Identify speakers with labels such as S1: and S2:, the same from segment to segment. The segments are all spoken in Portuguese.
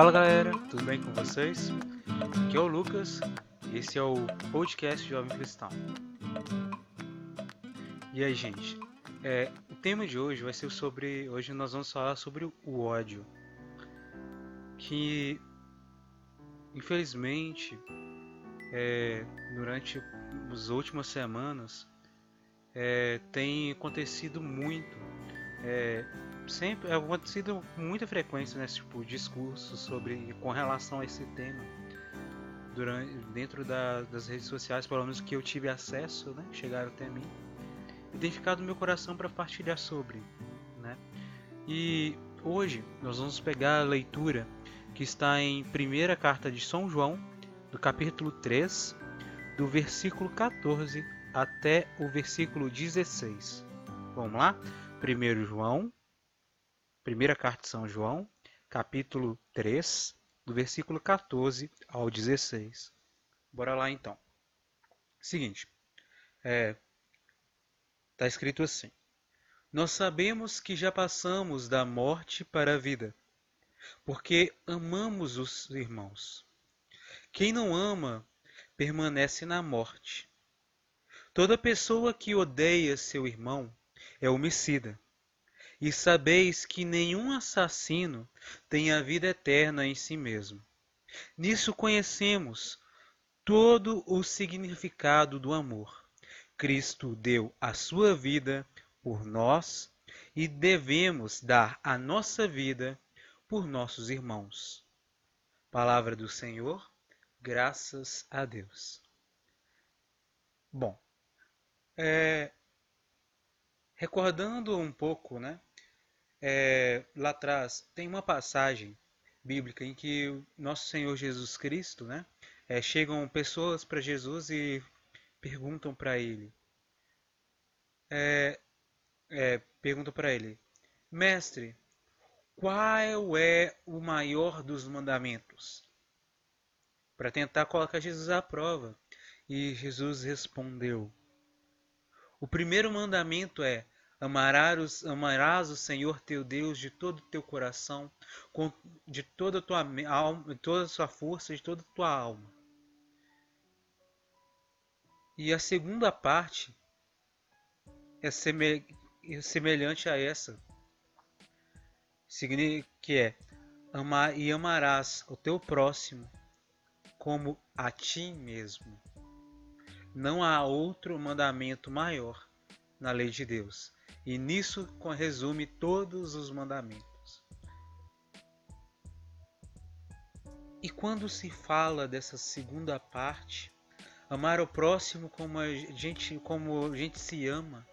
S1: Fala galera, tudo bem com vocês? Aqui é o Lucas e esse é o podcast Jovem Cristão. E aí, gente? É, o tema de hoje vai ser sobre. Hoje nós vamos falar sobre o ódio. Que infelizmente é, durante as últimas semanas é, tem acontecido muito. É, sempre é acontecido com muita frequência nesse né, tipo discurso sobre com relação a esse tema durante dentro da, das redes sociais pelo menos que eu tive acesso né chegaram até mim e tem ficado no meu coração para partilhar sobre né. E hoje nós vamos pegar a leitura que está em primeira carta de São João do capítulo 3 do versículo 14 até o versículo 16 vamos lá? 1 João Primeira carta de São João, capítulo 3, do versículo 14 ao 16. Bora lá então. Seguinte, é, tá escrito assim: Nós sabemos que já passamos da morte para a vida, porque amamos os irmãos. Quem não ama permanece na morte. Toda pessoa que odeia seu irmão é homicida. E sabeis que nenhum assassino tem a vida eterna em si mesmo. Nisso conhecemos todo o significado do amor. Cristo deu a sua vida por nós e devemos dar a nossa vida por nossos irmãos. Palavra do Senhor, graças a Deus. Bom, é, recordando um pouco, né, é, lá atrás tem uma passagem bíblica em que nosso Senhor Jesus Cristo, né, é, chegam pessoas para Jesus e perguntam para ele, é, é perguntam para ele, mestre, qual é o maior dos mandamentos? Para tentar colocar Jesus à prova. E Jesus respondeu: O primeiro mandamento é Amarás, amarás o Senhor teu Deus de todo o teu coração, de toda a tua alma, toda a sua força, de toda a tua alma. E a segunda parte é, é semelhante a essa, que é amar e amarás o teu próximo como a ti mesmo. Não há outro mandamento maior na lei de Deus e nisso resume todos os mandamentos. E quando se fala dessa segunda parte, amar o próximo como a gente, como a gente se ama,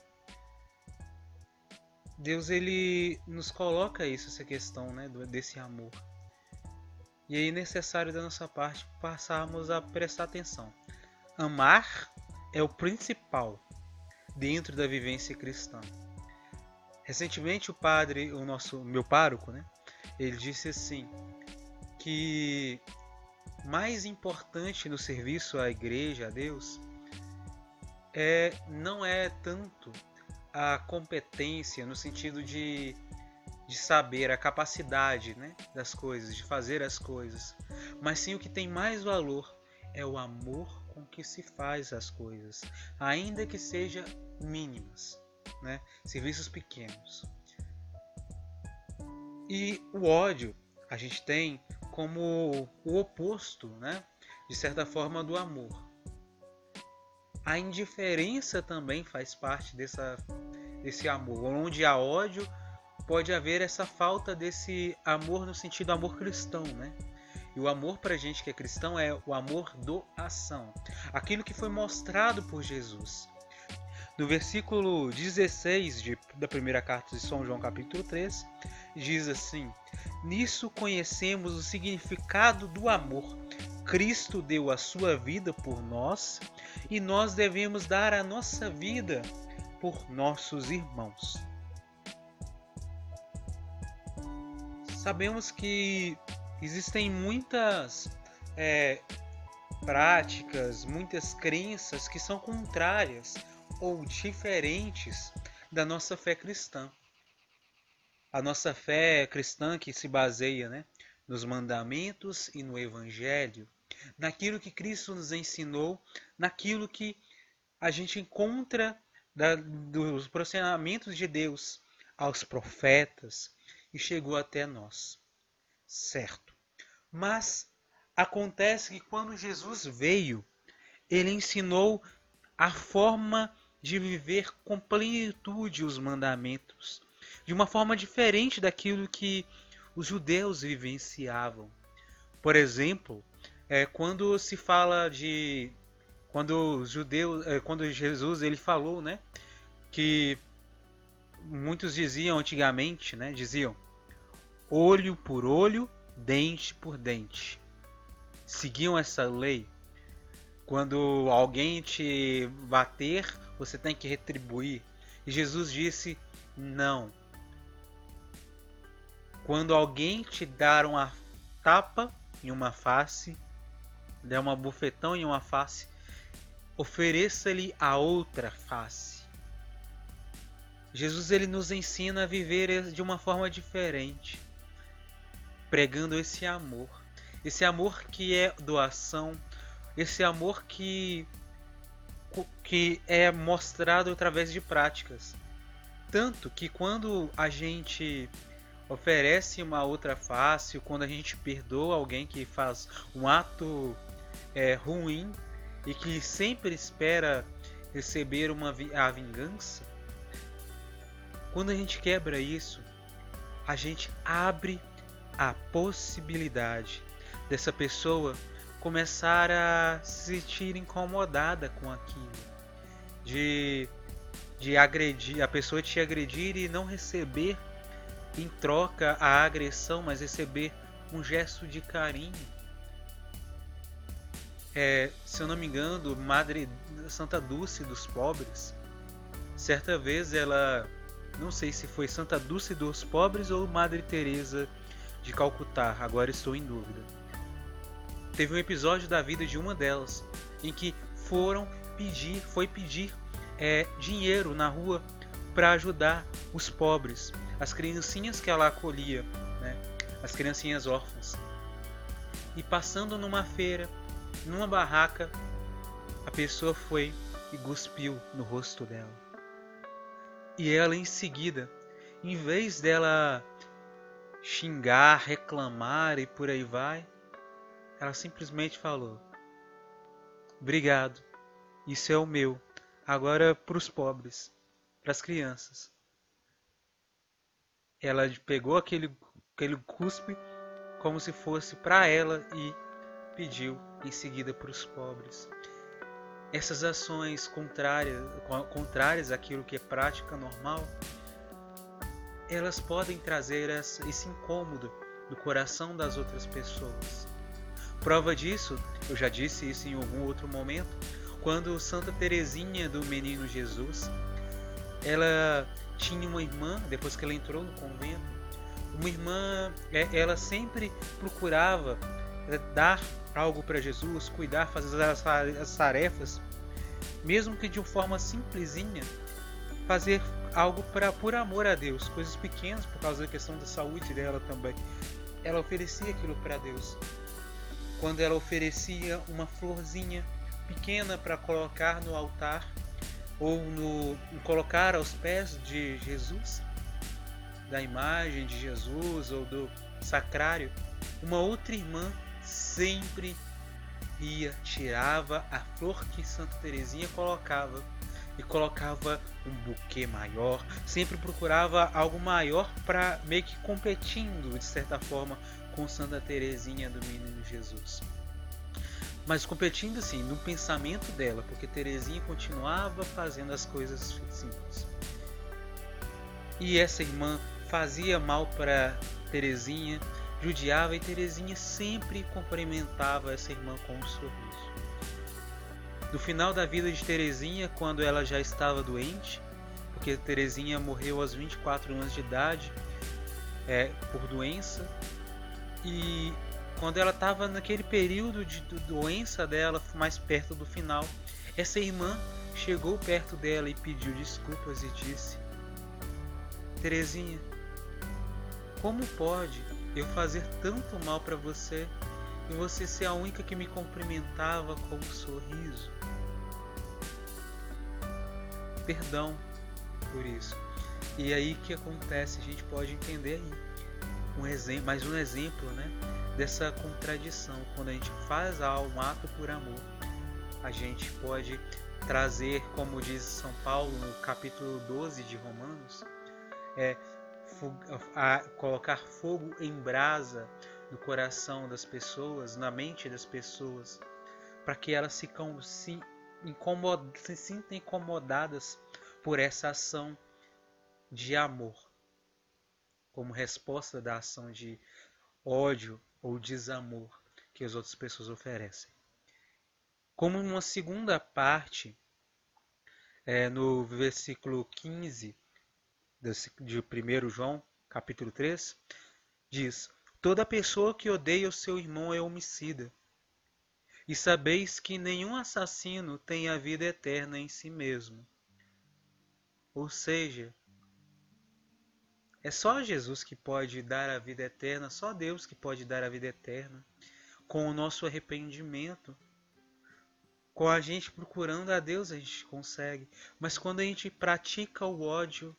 S1: Deus ele nos coloca isso, essa questão né, desse amor. E aí é necessário da nossa parte passarmos a prestar atenção. Amar é o principal dentro da vivência cristã. Recentemente o padre, o nosso meu pároco, né, ele disse assim que mais importante no serviço à igreja, a Deus, é não é tanto a competência no sentido de, de saber, a capacidade né, das coisas, de fazer as coisas, mas sim o que tem mais valor é o amor com que se faz as coisas, ainda que sejam mínimas né? serviços pequenos. E o ódio a gente tem como o oposto, né? de certa forma, do amor. A indiferença também faz parte dessa, desse amor. Onde há ódio, pode haver essa falta desse amor no sentido amor cristão, né? E o amor para a gente que é cristão é o amor do ação. Aquilo que foi mostrado por Jesus do versículo 16 de, da primeira carta de São João, capítulo 3, diz assim: Nisso conhecemos o significado do amor. Cristo deu a sua vida por nós e nós devemos dar a nossa vida por nossos irmãos. Sabemos que existem muitas é, práticas, muitas crenças que são contrárias ou diferentes da nossa fé cristã. A nossa fé cristã que se baseia né, nos mandamentos e no Evangelho, naquilo que Cristo nos ensinou, naquilo que a gente encontra da, dos procedimentos de Deus aos profetas e chegou até nós. Certo. Mas acontece que quando Jesus veio, ele ensinou a forma de viver com plenitude os mandamentos, de uma forma diferente daquilo que os judeus vivenciavam. Por exemplo, é, quando se fala de quando os judeus, é, quando Jesus ele falou, né, que muitos diziam antigamente, né, diziam olho por olho, dente por dente. Seguiam essa lei. Quando alguém te bater, você tem que retribuir. E Jesus disse: não. Quando alguém te dar uma tapa em uma face, der uma bufetão em uma face, ofereça-lhe a outra face. Jesus ele nos ensina a viver de uma forma diferente, pregando esse amor, esse amor que é doação, esse amor que que é mostrado através de práticas. Tanto que quando a gente oferece uma outra face, quando a gente perdoa alguém que faz um ato é, ruim e que sempre espera receber uma a vingança, quando a gente quebra isso, a gente abre a possibilidade dessa pessoa começar a se sentir incomodada com aquilo, de, de agredir, a pessoa te agredir e não receber em troca a agressão, mas receber um gesto de carinho é, se eu não me engano, Madre Santa Dulce dos Pobres, certa vez ela, não sei se foi Santa Dulce dos Pobres ou Madre Teresa de Calcutá, agora estou em dúvida. Teve um episódio da vida de uma delas em que foram pedir, foi pedir é, dinheiro na rua para ajudar os pobres, as criancinhas que ela acolhia, né, as criancinhas órfãs. E passando numa feira, numa barraca, a pessoa foi e cuspiu no rosto dela. E ela em seguida, em vez dela xingar, reclamar e por aí vai, ela simplesmente falou: Obrigado, isso é o meu, agora para os pobres, para as crianças. Ela pegou aquele, aquele cuspe como se fosse para ela e pediu em seguida para os pobres. Essas ações contrárias, contrárias àquilo que é prática normal, elas podem trazer esse incômodo no coração das outras pessoas. Prova disso, eu já disse isso em algum outro momento, quando Santa Teresinha do Menino Jesus, ela tinha uma irmã, depois que ela entrou no convento, uma irmã, é, ela sempre procurava é, dar algo para Jesus, cuidar, fazer as tarefas, mesmo que de uma forma simplesinha, fazer algo para por amor a Deus, coisas pequenas por causa da questão da saúde dela também. Ela oferecia aquilo para Deus. Quando ela oferecia uma florzinha pequena para colocar no altar ou no colocar aos pés de Jesus, da imagem de Jesus ou do sacrário, uma outra irmã sempre ia, tirava a flor que Santa Teresinha colocava e colocava um buquê maior, sempre procurava algo maior para meio que competindo de certa forma com Santa Teresinha do Menino Jesus. Mas competindo assim no pensamento dela, porque Teresinha continuava fazendo as coisas simples. E essa irmã fazia mal para Teresinha, judiava e Teresinha sempre cumprimentava essa irmã com um sorriso. No final da vida de Teresinha, quando ela já estava doente, porque Teresinha morreu aos 24 anos de idade é, por doença, e quando ela estava naquele período de doença dela, mais perto do final, essa irmã chegou perto dela e pediu desculpas e disse: Teresinha, como pode eu fazer tanto mal para você e você ser a única que me cumprimentava com um sorriso. Perdão por isso. E aí que acontece, a gente pode entender aí um exemplo, mais um exemplo, né, dessa contradição. Quando a gente faz um ato por amor, a gente pode trazer, como diz São Paulo no capítulo 12 de Romanos, é a, colocar fogo em brasa no coração das pessoas, na mente das pessoas, para que elas se, se, incomod, se sintam incomodadas por essa ação de amor, como resposta da ação de ódio ou desamor que as outras pessoas oferecem. Como uma segunda parte, é, no versículo 15 de 1 João, capítulo 3, diz: Toda pessoa que odeia o seu irmão é homicida. E sabeis que nenhum assassino tem a vida eterna em si mesmo. Ou seja, é só Jesus que pode dar a vida eterna, só Deus que pode dar a vida eterna. Com o nosso arrependimento, com a gente procurando a Deus, a gente consegue. Mas quando a gente pratica o ódio,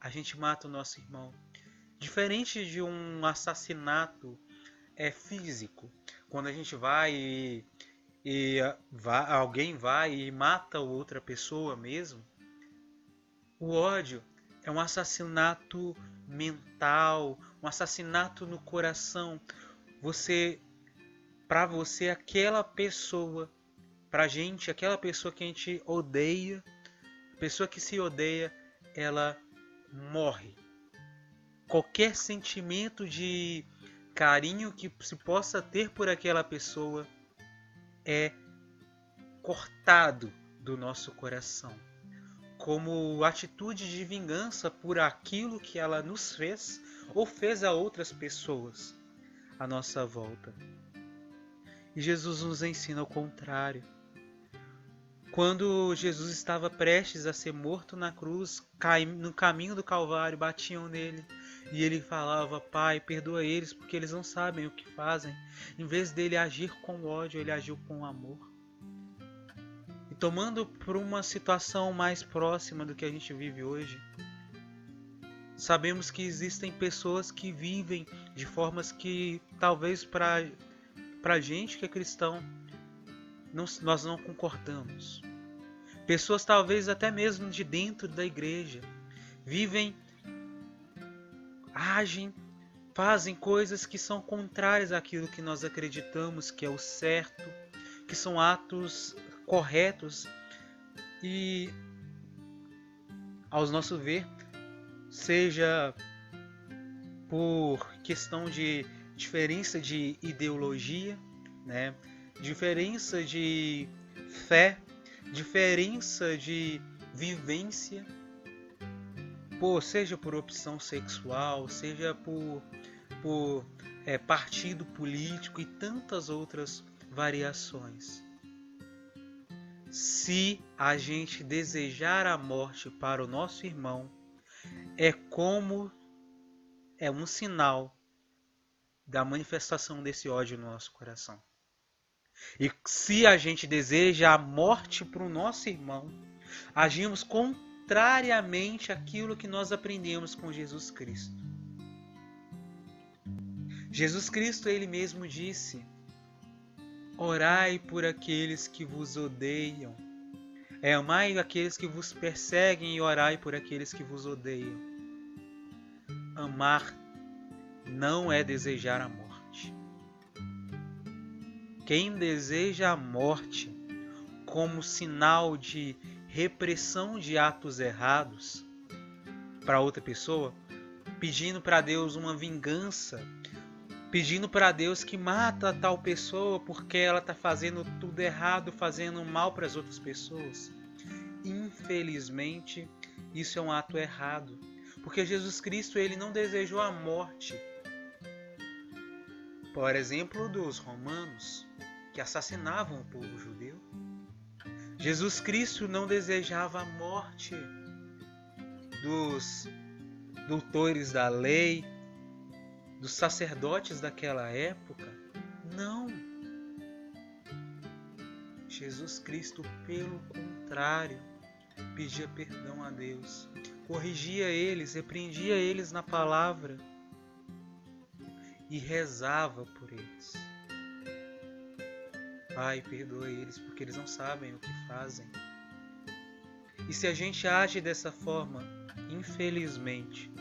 S1: a gente mata o nosso irmão. Diferente de um assassinato é físico, quando a gente vai e, e vai, alguém vai e mata outra pessoa mesmo, o ódio é um assassinato mental, um assassinato no coração. Você, para você, aquela pessoa, pra gente, aquela pessoa que a gente odeia, pessoa que se odeia, ela morre. Qualquer sentimento de carinho que se possa ter por aquela pessoa é cortado do nosso coração, como atitude de vingança por aquilo que ela nos fez ou fez a outras pessoas à nossa volta. E Jesus nos ensina o contrário. Quando Jesus estava prestes a ser morto na cruz, no caminho do Calvário, batiam nele e ele falava: Pai, perdoa eles porque eles não sabem o que fazem. Em vez dele agir com ódio, ele agiu com amor. E tomando por uma situação mais próxima do que a gente vive hoje, sabemos que existem pessoas que vivem de formas que talvez para a gente que é cristão não, nós não concordamos. Pessoas, talvez até mesmo de dentro da igreja, vivem, agem, fazem coisas que são contrárias àquilo que nós acreditamos que é o certo, que são atos corretos e, aos nosso ver, seja por questão de diferença de ideologia, né? diferença de fé, diferença de vivência, por, seja por opção sexual, seja por, por é, partido político e tantas outras variações. Se a gente desejar a morte para o nosso irmão, é como é um sinal da manifestação desse ódio no nosso coração. E se a gente deseja a morte para o nosso irmão, agimos contrariamente àquilo que nós aprendemos com Jesus Cristo. Jesus Cristo, ele mesmo disse: Orai por aqueles que vos odeiam. É, amai aqueles que vos perseguem e orai por aqueles que vos odeiam. Amar não é desejar a morte. Quem deseja a morte como sinal de repressão de atos errados para outra pessoa, pedindo para Deus uma vingança, pedindo para Deus que mata tal pessoa porque ela está fazendo tudo errado, fazendo mal para as outras pessoas. Infelizmente, isso é um ato errado, porque Jesus Cristo ele não desejou a morte. Por exemplo, dos romanos, que assassinavam o povo judeu. Jesus Cristo não desejava a morte dos doutores da lei, dos sacerdotes daquela época. Não. Jesus Cristo, pelo contrário, pedia perdão a Deus, corrigia eles, repreendia eles na palavra e rezava por eles. Pai, perdoa eles porque eles não sabem o que fazem. E se a gente age dessa forma, infelizmente,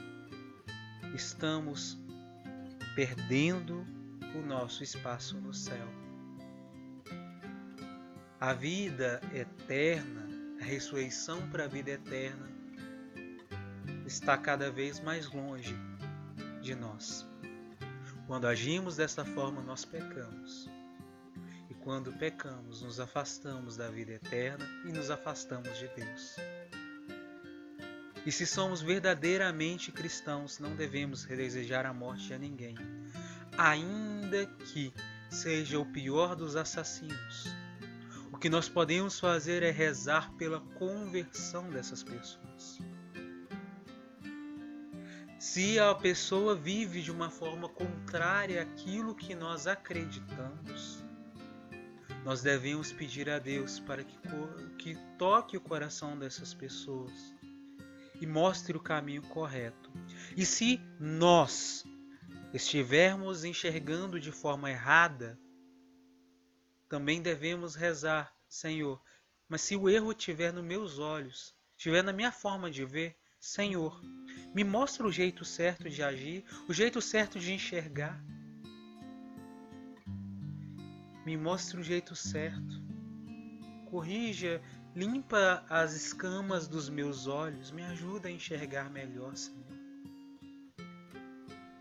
S1: estamos perdendo o nosso espaço no céu. A vida eterna, a ressurreição para a vida eterna, está cada vez mais longe de nós. Quando agimos dessa forma, nós pecamos. Quando pecamos, nos afastamos da vida eterna e nos afastamos de Deus. E se somos verdadeiramente cristãos, não devemos desejar a morte a ninguém, ainda que seja o pior dos assassinos. O que nós podemos fazer é rezar pela conversão dessas pessoas. Se a pessoa vive de uma forma contrária àquilo que nós acreditamos, nós devemos pedir a Deus para que, que toque o coração dessas pessoas e mostre o caminho correto. E se nós estivermos enxergando de forma errada, também devemos rezar, Senhor. Mas se o erro estiver nos meus olhos, estiver na minha forma de ver, Senhor, me mostra o jeito certo de agir, o jeito certo de enxergar. Me mostre o jeito certo. Corrija Limpa as escamas dos meus olhos, me ajuda a enxergar melhor, Senhor.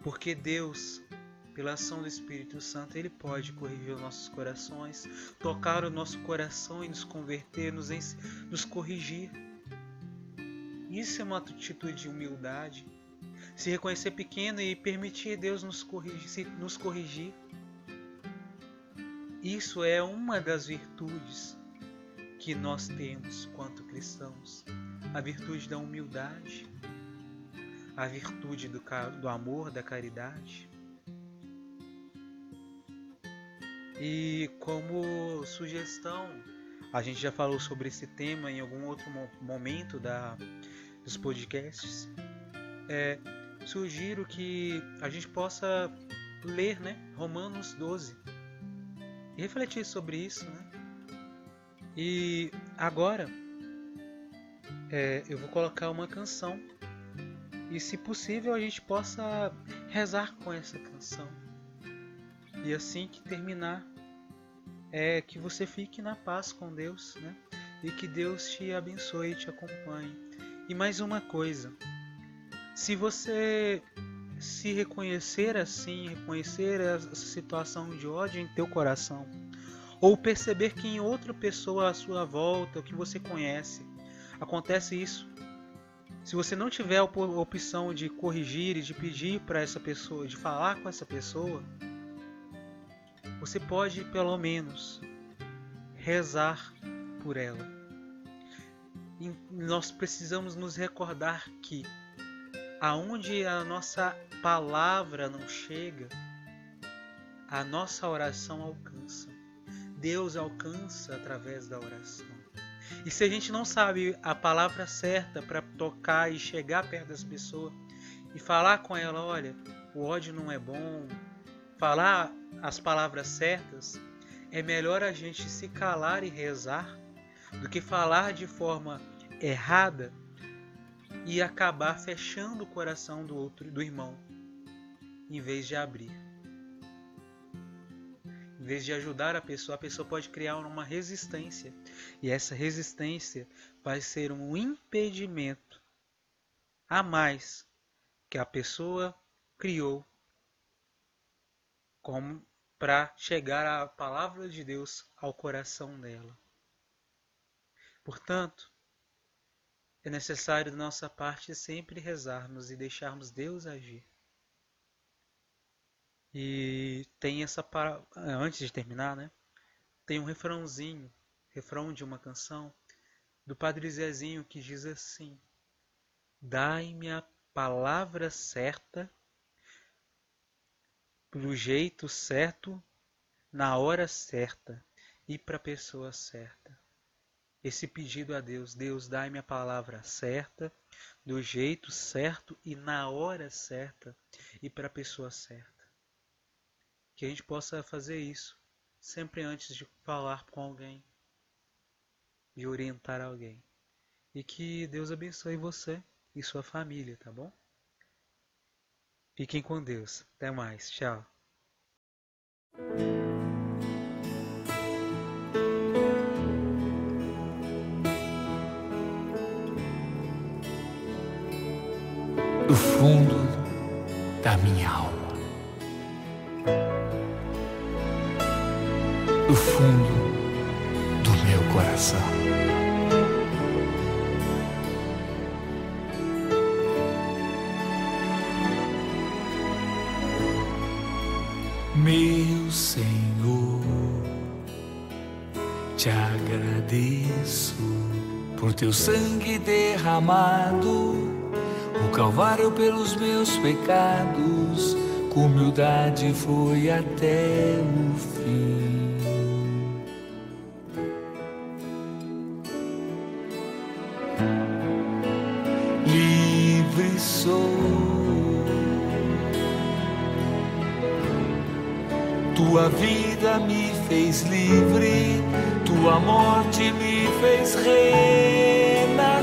S1: Porque Deus, pela ação do Espírito Santo, Ele pode corrigir os nossos corações, tocar o nosso coração e nos converter, nos, nos corrigir. Isso é uma atitude de humildade. Se reconhecer pequeno e permitir Deus nos corrigir, nos corrigir. Isso é uma das virtudes que nós temos quanto cristãos: a virtude da humildade, a virtude do, do amor, da caridade. E como sugestão, a gente já falou sobre esse tema em algum outro momento da, dos podcasts. É, sugiro que a gente possa ler né, Romanos 12 e refletir sobre isso. Né? E agora é, eu vou colocar uma canção e, se possível, a gente possa rezar com essa canção. E assim que terminar, é que você fique na paz com Deus, né? E que Deus te abençoe e te acompanhe. E mais uma coisa: se você se reconhecer assim, reconhecer essa situação de ódio em teu coração, ou perceber que em outra pessoa à sua volta, que você conhece, acontece isso. Se você não tiver a opção de corrigir e de pedir para essa pessoa, de falar com essa pessoa, você pode pelo menos rezar por ela. E nós precisamos nos recordar que aonde a nossa palavra não chega, a nossa oração alcança. Deus alcança através da oração. E se a gente não sabe a palavra certa para tocar e chegar perto das pessoas e falar com ela, olha, o ódio não é bom, falar as palavras certas, é melhor a gente se calar e rezar do que falar de forma errada e acabar fechando o coração do outro, do irmão, em vez de abrir. Em vez de ajudar a pessoa, a pessoa pode criar uma resistência. E essa resistência vai ser um impedimento a mais que a pessoa criou como para chegar a palavra de Deus ao coração dela. Portanto, é necessário da nossa parte sempre rezarmos e deixarmos Deus agir. E tem essa para antes de terminar, né? Tem um refrãozinho, refrão de uma canção do Padre Zezinho que diz assim: Dai-me a palavra certa do jeito certo, na hora certa e para a pessoa certa. Esse pedido a Deus, Deus dá-me a palavra certa, do jeito certo e na hora certa e para a pessoa certa. Que a gente possa fazer isso sempre antes de falar com alguém, de orientar alguém. E que Deus abençoe você e sua família, tá bom? Fiquem com Deus. Até mais. Tchau.
S2: Do fundo da minha alma. Do fundo do meu coração. Meu Senhor, te agradeço por teu sangue derramado, o Calvário pelos meus pecados, com humildade foi até o fim. Livre sou Tua vida me fez livre, tua morte me fez renascer.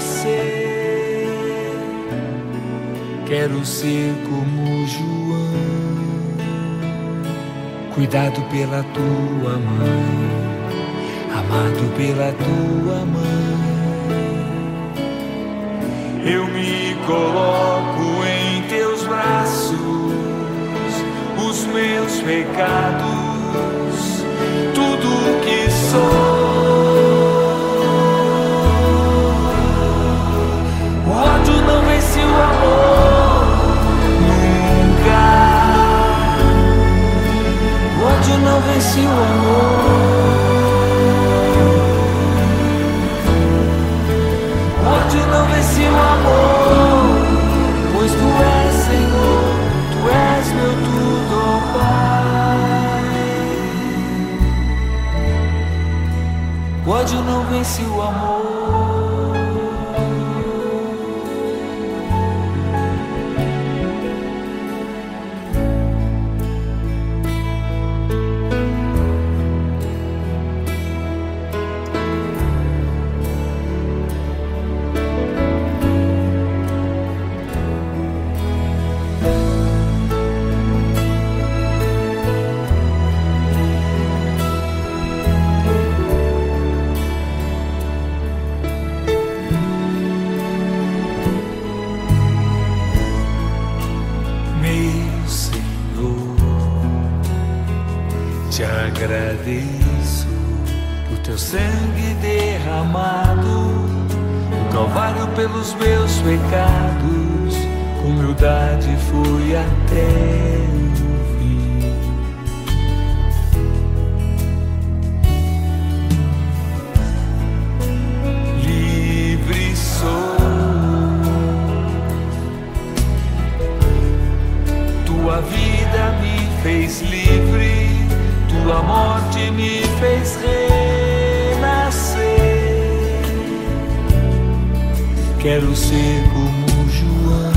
S2: Quero ser como João, cuidado pela tua mãe, amado pela tua mãe. Eu me coloco em teus braços os meus pecados, tudo que sou. Agradeço por teu sangue derramado, o Calvário pelos meus pecados, humildade fui até o fim. Livre sou. Tua vida me fez livre, renascer. Quero ser como João,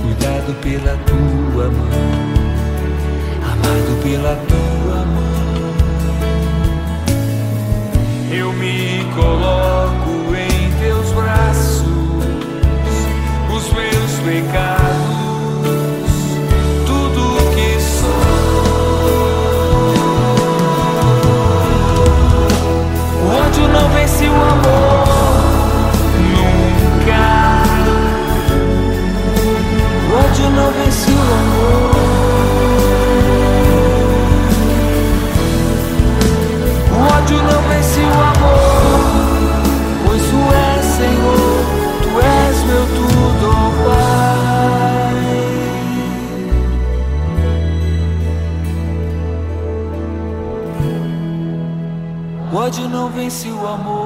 S2: cuidado pela tua mão, amado pela tua mão. Eu me coloco em teus braços, os meus pecados, ódio não vence o amor.